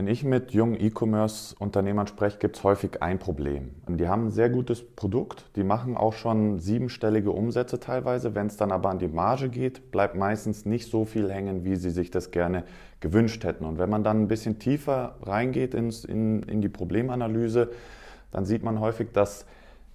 Wenn ich mit jungen E-Commerce-Unternehmern spreche, gibt es häufig ein Problem. Die haben ein sehr gutes Produkt, die machen auch schon siebenstellige Umsätze teilweise. Wenn es dann aber an die Marge geht, bleibt meistens nicht so viel hängen, wie sie sich das gerne gewünscht hätten. Und wenn man dann ein bisschen tiefer reingeht ins, in, in die Problemanalyse, dann sieht man häufig, dass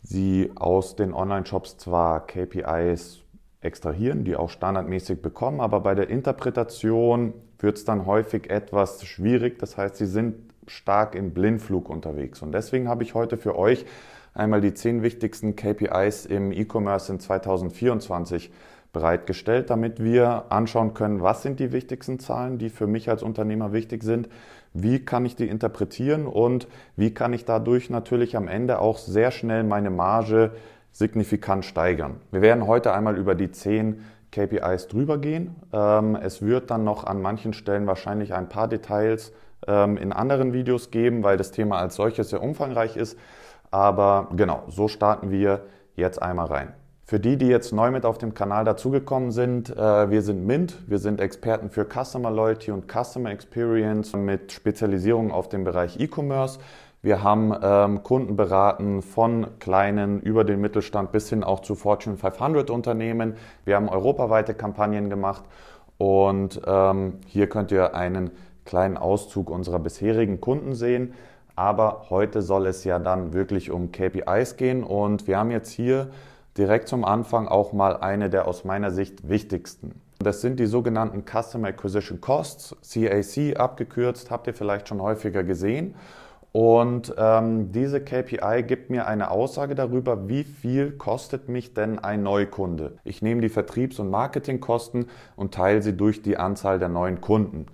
sie aus den Online-Shops zwar KPIs extrahieren, die auch standardmäßig bekommen, aber bei der Interpretation wird es dann häufig etwas schwierig. Das heißt, sie sind stark im Blindflug unterwegs. Und deswegen habe ich heute für euch einmal die zehn wichtigsten KPIs im E-Commerce in 2024 bereitgestellt, damit wir anschauen können, was sind die wichtigsten Zahlen, die für mich als Unternehmer wichtig sind, wie kann ich die interpretieren und wie kann ich dadurch natürlich am Ende auch sehr schnell meine Marge signifikant steigern. Wir werden heute einmal über die zehn KPIs drüber gehen. Ähm, es wird dann noch an manchen Stellen wahrscheinlich ein paar Details ähm, in anderen Videos geben, weil das Thema als solches sehr umfangreich ist. Aber genau, so starten wir jetzt einmal rein. Für die, die jetzt neu mit auf dem Kanal dazugekommen sind, äh, wir sind Mint, wir sind Experten für Customer Loyalty und Customer Experience mit Spezialisierung auf dem Bereich E-Commerce. Wir haben ähm, Kunden beraten von kleinen über den Mittelstand bis hin auch zu Fortune 500 Unternehmen. Wir haben europaweite Kampagnen gemacht und ähm, hier könnt ihr einen kleinen Auszug unserer bisherigen Kunden sehen. Aber heute soll es ja dann wirklich um KPIs gehen und wir haben jetzt hier direkt zum Anfang auch mal eine der aus meiner Sicht wichtigsten. Das sind die sogenannten Customer Acquisition Costs, CAC abgekürzt, habt ihr vielleicht schon häufiger gesehen. Und ähm, diese KPI gibt mir eine Aussage darüber, wie viel kostet mich denn ein Neukunde. Ich nehme die Vertriebs- und Marketingkosten und teile sie durch die Anzahl der neuen Kunden.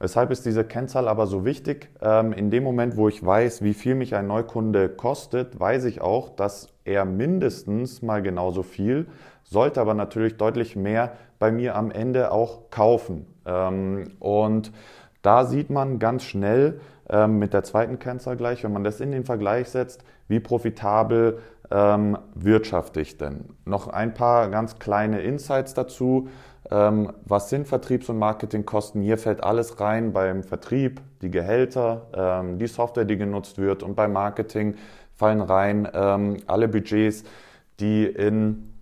Weshalb ist diese Kennzahl aber so wichtig? Ähm, in dem Moment, wo ich weiß, wie viel mich ein Neukunde kostet, weiß ich auch, dass er mindestens mal genauso viel, sollte aber natürlich deutlich mehr bei mir am Ende auch kaufen. Ähm, und da sieht man ganz schnell, ähm, mit der zweiten Kennzahl gleich, wenn man das in den Vergleich setzt, wie profitabel ähm, wirtschafte ich denn? Noch ein paar ganz kleine Insights dazu. Ähm, was sind Vertriebs- und Marketingkosten? Hier fällt alles rein beim Vertrieb, die Gehälter, ähm, die Software, die genutzt wird und beim Marketing fallen rein ähm, alle Budgets, die in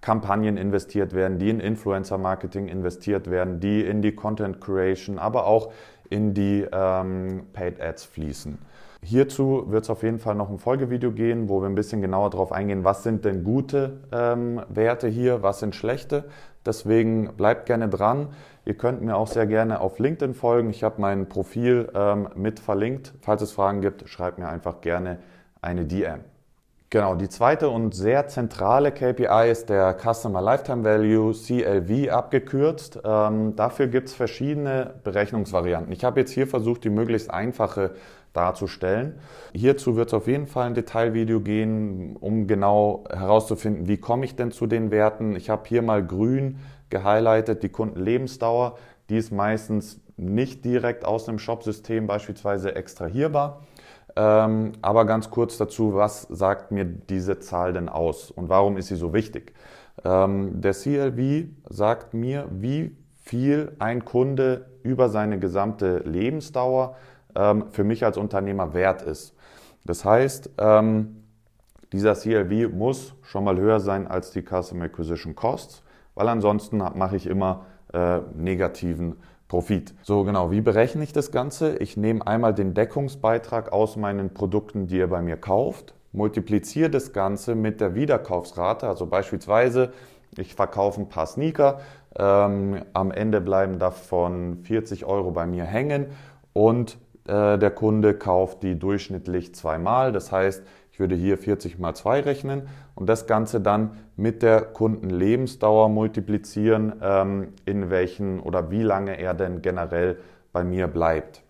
Kampagnen investiert werden, die in Influencer-Marketing investiert werden, die in die Content Creation, aber auch in die ähm, Paid Ads fließen. Hierzu wird es auf jeden Fall noch ein Folgevideo gehen, wo wir ein bisschen genauer darauf eingehen, was sind denn gute ähm, Werte hier, was sind schlechte. Deswegen bleibt gerne dran. Ihr könnt mir auch sehr gerne auf LinkedIn folgen. Ich habe mein Profil ähm, mit verlinkt. Falls es Fragen gibt, schreibt mir einfach gerne eine DM. Genau, die zweite und sehr zentrale KPI ist der Customer Lifetime Value, CLV abgekürzt. Ähm, dafür gibt es verschiedene Berechnungsvarianten. Ich habe jetzt hier versucht, die möglichst einfache darzustellen. Hierzu wird es auf jeden Fall ein Detailvideo gehen, um genau herauszufinden, wie komme ich denn zu den Werten. Ich habe hier mal grün gehighlightet, die Kundenlebensdauer. Die ist meistens nicht direkt aus dem Shopsystem beispielsweise extrahierbar. Ähm, aber ganz kurz dazu, was sagt mir diese Zahl denn aus und warum ist sie so wichtig? Ähm, der CLV sagt mir, wie viel ein Kunde über seine gesamte Lebensdauer ähm, für mich als Unternehmer wert ist. Das heißt, dieser CLV muss schon mal höher sein als die Customer Acquisition Costs, weil ansonsten mache ich immer äh, negativen Profit. So genau, wie berechne ich das Ganze? Ich nehme einmal den Deckungsbeitrag aus meinen Produkten, die ihr bei mir kauft, multipliziere das Ganze mit der Wiederkaufsrate, also beispielsweise ich verkaufe ein paar Sneaker, ähm, am Ende bleiben davon 40 Euro bei mir hängen und äh, der Kunde kauft die durchschnittlich zweimal. Das heißt, ich würde hier 40 mal 2 rechnen und das Ganze dann mit der Kundenlebensdauer multiplizieren, ähm, in welchen oder wie lange er denn generell bei mir bleibt.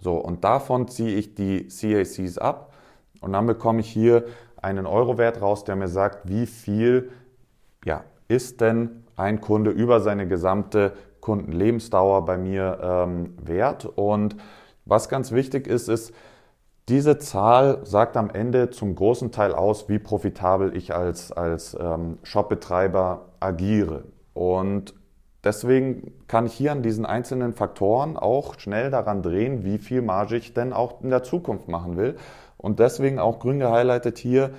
So, und davon ziehe ich die CACs ab und dann bekomme ich hier einen Eurowert raus, der mir sagt, wie viel ja, ist denn ein Kunde über seine gesamte Kundenlebensdauer bei mir ähm, wert. Und was ganz wichtig ist, ist, diese Zahl sagt am Ende zum großen Teil aus, wie profitabel ich als, als ähm, Shopbetreiber agiere. Und deswegen kann ich hier an diesen einzelnen Faktoren auch schnell daran drehen, wie viel Marge ich denn auch in der Zukunft machen will. Und deswegen auch grün gehighlightet hier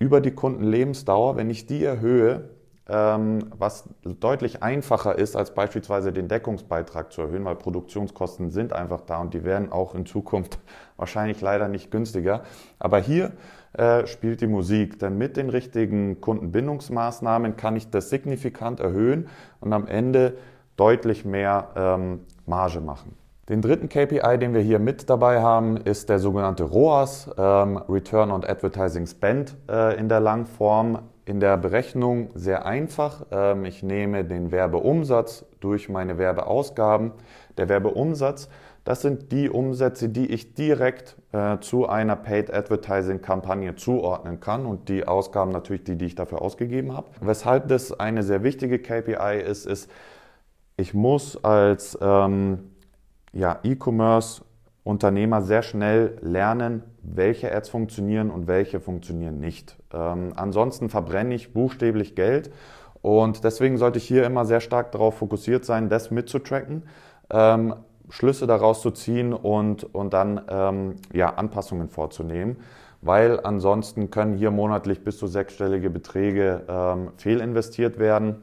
über die Kundenlebensdauer, wenn ich die erhöhe, was deutlich einfacher ist, als beispielsweise den Deckungsbeitrag zu erhöhen, weil Produktionskosten sind einfach da und die werden auch in Zukunft wahrscheinlich leider nicht günstiger. Aber hier äh, spielt die Musik, denn mit den richtigen Kundenbindungsmaßnahmen kann ich das signifikant erhöhen und am Ende deutlich mehr ähm, Marge machen. Den dritten KPI, den wir hier mit dabei haben, ist der sogenannte ROAS, ähm, Return on Advertising Spend äh, in der Langform in der Berechnung sehr einfach. Ähm, ich nehme den Werbeumsatz durch meine Werbeausgaben. Der Werbeumsatz, das sind die Umsätze, die ich direkt äh, zu einer Paid Advertising Kampagne zuordnen kann und die Ausgaben natürlich die, die ich dafür ausgegeben habe. Weshalb das eine sehr wichtige KPI ist, ist, ich muss als ähm, ja, E-Commerce Unternehmer sehr schnell lernen, welche Ads funktionieren und welche funktionieren nicht. Ähm, ansonsten verbrenne ich buchstäblich Geld und deswegen sollte ich hier immer sehr stark darauf fokussiert sein, das mitzutracken, ähm, Schlüsse daraus zu ziehen und, und dann ähm, ja, Anpassungen vorzunehmen, weil ansonsten können hier monatlich bis zu sechsstellige Beträge ähm, fehlinvestiert werden,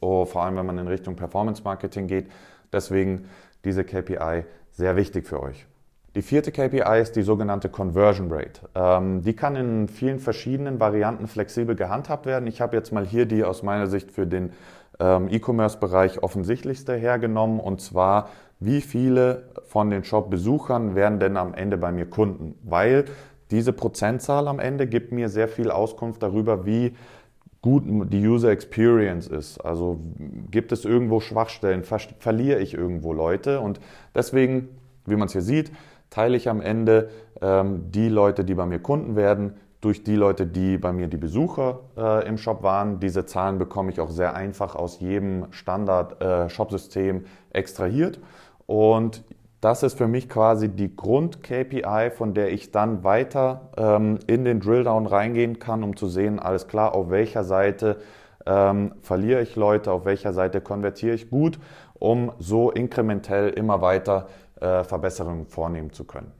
oh, vor allem wenn man in Richtung Performance Marketing geht. Deswegen diese KPI sehr wichtig für euch. Die vierte KPI ist die sogenannte Conversion Rate. Ähm, die kann in vielen verschiedenen Varianten flexibel gehandhabt werden. Ich habe jetzt mal hier die aus meiner Sicht für den ähm, E-Commerce-Bereich offensichtlichste hergenommen und zwar, wie viele von den Shop-Besuchern werden denn am Ende bei mir Kunden? Weil diese Prozentzahl am Ende gibt mir sehr viel Auskunft darüber, wie gut die User Experience ist. Also gibt es irgendwo Schwachstellen, ver verliere ich irgendwo Leute und deswegen, wie man es hier sieht, teile ich am Ende ähm, die Leute, die bei mir Kunden werden, durch die Leute, die bei mir die Besucher äh, im Shop waren. Diese Zahlen bekomme ich auch sehr einfach aus jedem Standard-Shop-System äh, extrahiert. Und das ist für mich quasi die Grund-KPI, von der ich dann weiter ähm, in den Drilldown reingehen kann, um zu sehen, alles klar, auf welcher Seite ähm, verliere ich Leute, auf welcher Seite konvertiere ich gut, um so inkrementell immer weiter äh, Verbesserungen vornehmen zu können.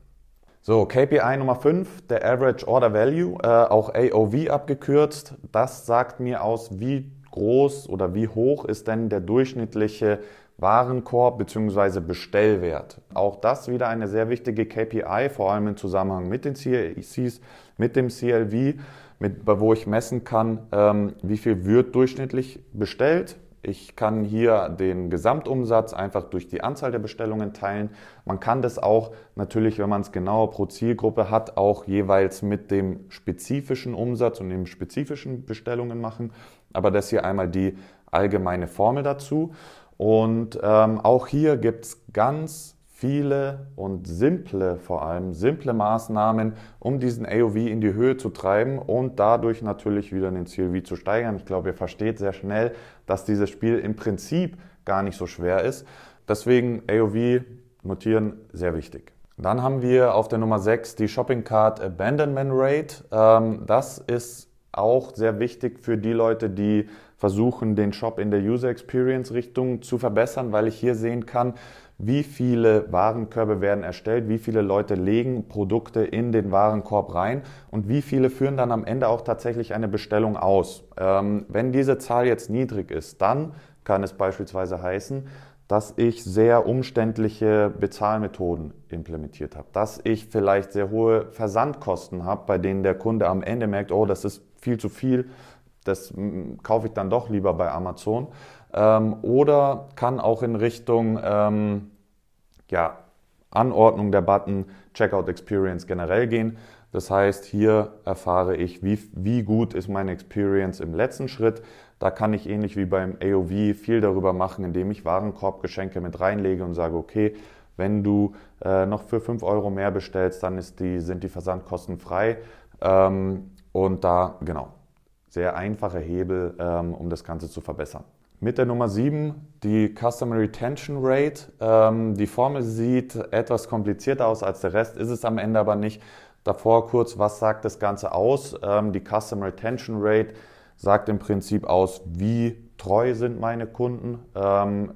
So, KPI Nummer 5, der Average Order Value, äh, auch AOV abgekürzt. Das sagt mir aus, wie groß oder wie hoch ist denn der durchschnittliche Warenkorb bzw. Bestellwert. Auch das wieder eine sehr wichtige KPI, vor allem im Zusammenhang mit den CLCs, mit dem CLV, mit, wo ich messen kann, ähm, wie viel wird durchschnittlich bestellt. Ich kann hier den Gesamtumsatz einfach durch die Anzahl der Bestellungen teilen. Man kann das auch natürlich, wenn man es genauer pro Zielgruppe hat, auch jeweils mit dem spezifischen Umsatz und den spezifischen Bestellungen machen. Aber das hier einmal die allgemeine Formel dazu. Und ähm, auch hier gibt es ganz viele und simple, vor allem simple Maßnahmen, um diesen AOV in die Höhe zu treiben und dadurch natürlich wieder den CLV zu steigern. Ich glaube, ihr versteht sehr schnell, dass dieses Spiel im Prinzip gar nicht so schwer ist. Deswegen AOV notieren sehr wichtig. Dann haben wir auf der Nummer 6 die Shopping Cart Abandonment Rate. Ähm, das ist auch sehr wichtig für die Leute, die versuchen, den Shop in der User Experience Richtung zu verbessern, weil ich hier sehen kann, wie viele Warenkörbe werden erstellt, wie viele Leute legen Produkte in den Warenkorb rein und wie viele führen dann am Ende auch tatsächlich eine Bestellung aus. Ähm, wenn diese Zahl jetzt niedrig ist, dann kann es beispielsweise heißen, dass ich sehr umständliche Bezahlmethoden implementiert habe, dass ich vielleicht sehr hohe Versandkosten habe, bei denen der Kunde am Ende merkt, oh, das ist viel zu viel, das kaufe ich dann doch lieber bei Amazon. Ähm, oder kann auch in Richtung ähm, ja, Anordnung der Button Checkout Experience generell gehen. Das heißt, hier erfahre ich, wie, wie gut ist meine Experience im letzten Schritt. Da kann ich ähnlich wie beim AOV viel darüber machen, indem ich Warenkorbgeschenke mit reinlege und sage, okay, wenn du äh, noch für 5 Euro mehr bestellst, dann die, sind die Versandkosten frei. Ähm, und da, genau, sehr einfache Hebel, ähm, um das Ganze zu verbessern. Mit der Nummer 7 die Customer Retention Rate. Ähm, die Formel sieht etwas komplizierter aus als der Rest, ist es am Ende aber nicht. Davor kurz, was sagt das Ganze aus? Ähm, die Customer Retention Rate sagt im Prinzip aus, wie treu sind meine Kunden,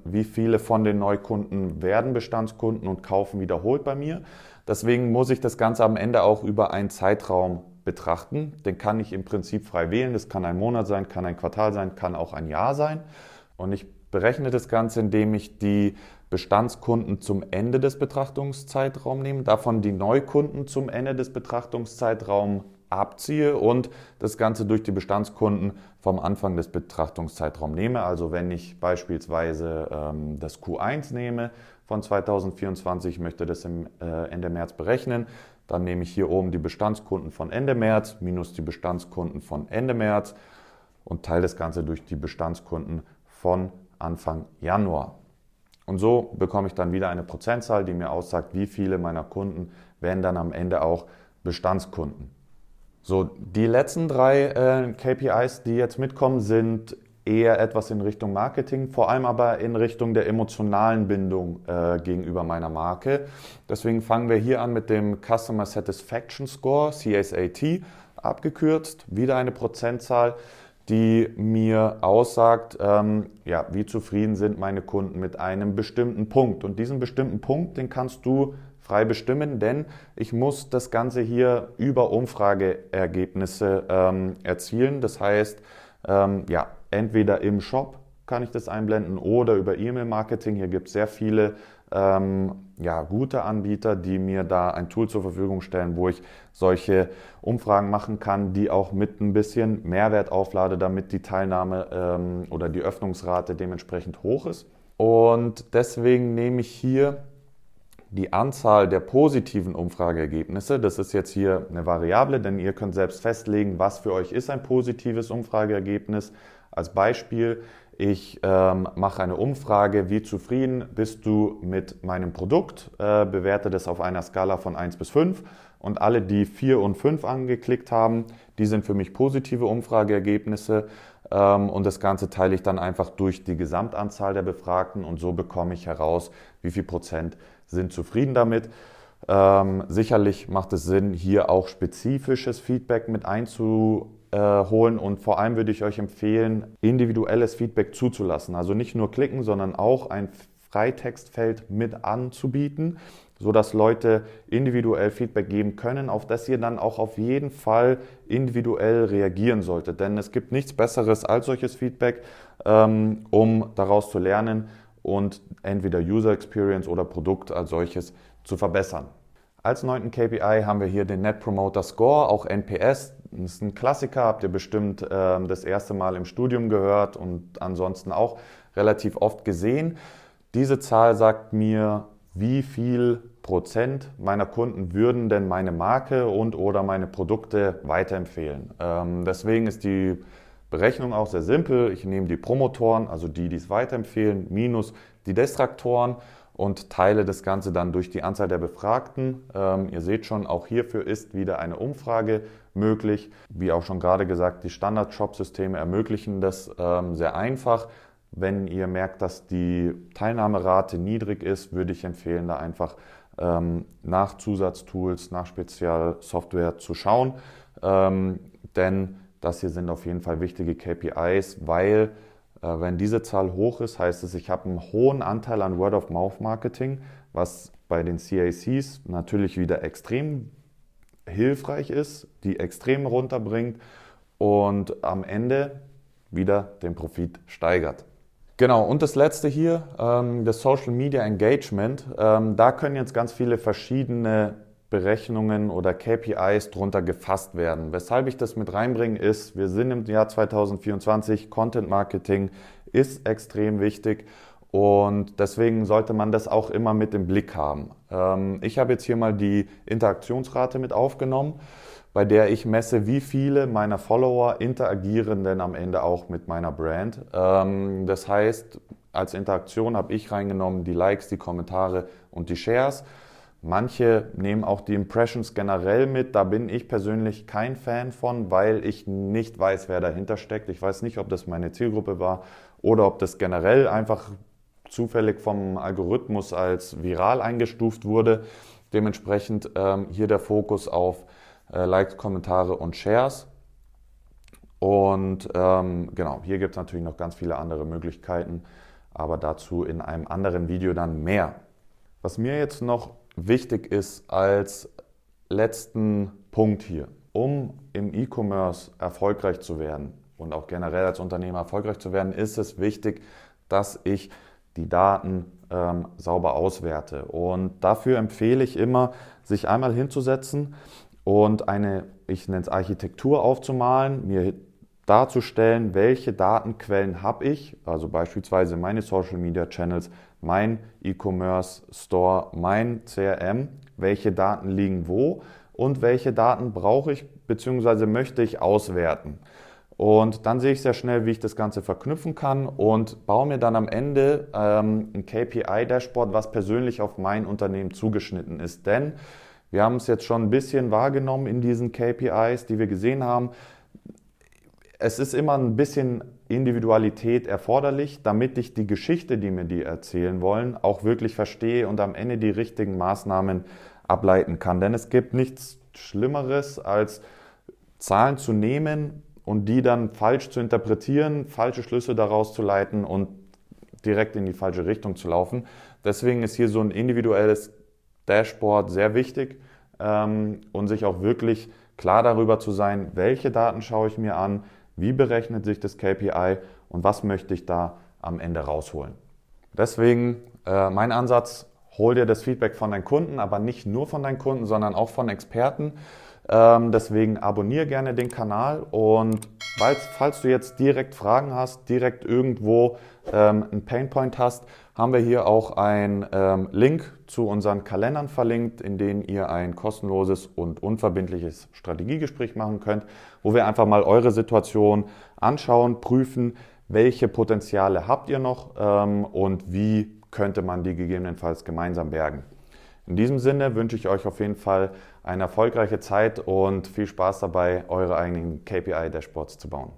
wie viele von den Neukunden werden Bestandskunden und kaufen wiederholt bei mir. Deswegen muss ich das Ganze am Ende auch über einen Zeitraum betrachten. Den kann ich im Prinzip frei wählen. Das kann ein Monat sein, kann ein Quartal sein, kann auch ein Jahr sein. Und ich berechne das Ganze, indem ich die Bestandskunden zum Ende des Betrachtungszeitraums nehme, davon die Neukunden zum Ende des Betrachtungszeitraums abziehe und das Ganze durch die Bestandskunden vom Anfang des Betrachtungszeitraums nehme. Also wenn ich beispielsweise ähm, das Q1 nehme von 2024, möchte das im äh, Ende März berechnen, dann nehme ich hier oben die Bestandskunden von Ende März minus die Bestandskunden von Ende März und teile das Ganze durch die Bestandskunden von Anfang Januar. Und so bekomme ich dann wieder eine Prozentzahl, die mir aussagt, wie viele meiner Kunden werden dann am Ende auch Bestandskunden. So, die letzten drei äh, KPIs, die jetzt mitkommen, sind eher etwas in Richtung Marketing, vor allem aber in Richtung der emotionalen Bindung äh, gegenüber meiner Marke. Deswegen fangen wir hier an mit dem Customer Satisfaction Score, CSAT, abgekürzt, wieder eine Prozentzahl, die mir aussagt, ähm, ja, wie zufrieden sind meine Kunden mit einem bestimmten Punkt. Und diesen bestimmten Punkt, den kannst du frei bestimmen, denn ich muss das Ganze hier über Umfrageergebnisse ähm, erzielen. Das heißt, ähm, ja, entweder im Shop kann ich das einblenden oder über E-Mail-Marketing. Hier gibt es sehr viele ähm, ja, gute Anbieter, die mir da ein Tool zur Verfügung stellen, wo ich solche Umfragen machen kann, die auch mit ein bisschen Mehrwert auflade, damit die Teilnahme ähm, oder die Öffnungsrate dementsprechend hoch ist. Und deswegen nehme ich hier die Anzahl der positiven Umfrageergebnisse, das ist jetzt hier eine Variable, denn ihr könnt selbst festlegen, was für euch ist ein positives Umfrageergebnis. Als Beispiel, ich ähm, mache eine Umfrage, wie zufrieden bist du mit meinem Produkt, äh, bewerte das auf einer Skala von 1 bis 5 und alle, die 4 und 5 angeklickt haben, die sind für mich positive Umfrageergebnisse ähm, und das Ganze teile ich dann einfach durch die Gesamtanzahl der Befragten und so bekomme ich heraus, wie viel Prozent sind zufrieden damit. Ähm, sicherlich macht es Sinn, hier auch spezifisches Feedback mit einzuholen und vor allem würde ich euch empfehlen, individuelles Feedback zuzulassen. Also nicht nur klicken, sondern auch ein Freitextfeld mit anzubieten, sodass Leute individuell Feedback geben können, auf das ihr dann auch auf jeden Fall individuell reagieren solltet. Denn es gibt nichts Besseres als solches Feedback, ähm, um daraus zu lernen und entweder User Experience oder Produkt als solches zu verbessern. Als neunten KPI haben wir hier den Net Promoter Score, auch NPS. Das ist ein Klassiker, habt ihr bestimmt äh, das erste Mal im Studium gehört und ansonsten auch relativ oft gesehen. Diese Zahl sagt mir, wie viel Prozent meiner Kunden würden denn meine Marke und oder meine Produkte weiterempfehlen. Ähm, deswegen ist die Berechnung auch sehr simpel. Ich nehme die Promotoren, also die, die es weiterempfehlen, minus die Destraktoren und teile das Ganze dann durch die Anzahl der Befragten. Ähm, ihr seht schon, auch hierfür ist wieder eine Umfrage möglich. Wie auch schon gerade gesagt, die Standard-Shop-Systeme ermöglichen das ähm, sehr einfach. Wenn ihr merkt, dass die Teilnahmerate niedrig ist, würde ich empfehlen, da einfach ähm, nach Zusatztools, nach Spezialsoftware zu schauen. Ähm, denn das hier sind auf jeden Fall wichtige KPIs, weil äh, wenn diese Zahl hoch ist, heißt es, ich habe einen hohen Anteil an Word-of-Mouth-Marketing, was bei den CACs natürlich wieder extrem hilfreich ist, die extrem runterbringt und am Ende wieder den Profit steigert. Genau, und das letzte hier, ähm, das Social Media Engagement. Ähm, da können jetzt ganz viele verschiedene Berechnungen oder KPIs drunter gefasst werden. Weshalb ich das mit reinbringe, ist, wir sind im Jahr 2024, Content Marketing ist extrem wichtig und deswegen sollte man das auch immer mit im Blick haben. Ähm, ich habe jetzt hier mal die Interaktionsrate mit aufgenommen, bei der ich messe, wie viele meiner Follower interagieren denn am Ende auch mit meiner Brand. Ähm, das heißt, als Interaktion habe ich reingenommen die Likes, die Kommentare und die Shares. Manche nehmen auch die Impressions generell mit. Da bin ich persönlich kein Fan von, weil ich nicht weiß, wer dahinter steckt. Ich weiß nicht, ob das meine Zielgruppe war oder ob das generell einfach zufällig vom Algorithmus als viral eingestuft wurde. Dementsprechend ähm, hier der Fokus auf äh, Likes, Kommentare und Shares. Und ähm, genau, hier gibt es natürlich noch ganz viele andere Möglichkeiten, aber dazu in einem anderen Video dann mehr. Was mir jetzt noch wichtig ist als letzten Punkt hier, um im E-Commerce erfolgreich zu werden und auch generell als Unternehmer erfolgreich zu werden, ist es wichtig, dass ich die Daten ähm, sauber auswerte. Und dafür empfehle ich immer, sich einmal hinzusetzen und eine, ich nenne es Architektur aufzumalen, mir darzustellen, welche Datenquellen habe ich, also beispielsweise meine Social Media Channels, mein E-Commerce Store, mein CRM, welche Daten liegen wo und welche Daten brauche ich bzw. möchte ich auswerten. Und dann sehe ich sehr schnell, wie ich das Ganze verknüpfen kann und baue mir dann am Ende ähm, ein KPI-Dashboard, was persönlich auf mein Unternehmen zugeschnitten ist. Denn wir haben es jetzt schon ein bisschen wahrgenommen in diesen KPIs, die wir gesehen haben. Es ist immer ein bisschen Individualität erforderlich, damit ich die Geschichte, die mir die erzählen wollen, auch wirklich verstehe und am Ende die richtigen Maßnahmen ableiten kann. Denn es gibt nichts Schlimmeres, als Zahlen zu nehmen und die dann falsch zu interpretieren, falsche Schlüsse daraus zu leiten und direkt in die falsche Richtung zu laufen. Deswegen ist hier so ein individuelles Dashboard sehr wichtig ähm, und sich auch wirklich klar darüber zu sein, welche Daten schaue ich mir an, wie berechnet sich das KPI und was möchte ich da am Ende rausholen. Deswegen äh, mein Ansatz, hol dir das Feedback von deinen Kunden, aber nicht nur von deinen Kunden, sondern auch von Experten ähm, deswegen abonniere gerne den Kanal und falls, falls, du jetzt direkt Fragen hast, direkt irgendwo ähm, einen Painpoint hast, haben wir hier auch einen ähm, Link zu unseren Kalendern verlinkt, in denen ihr ein kostenloses und unverbindliches Strategiegespräch machen könnt, wo wir einfach mal eure Situation anschauen, prüfen, welche Potenziale habt ihr noch ähm, und wie könnte man die gegebenenfalls gemeinsam bergen. In diesem Sinne wünsche ich euch auf jeden Fall eine erfolgreiche Zeit und viel Spaß dabei, eure eigenen KPI-Dashboards zu bauen.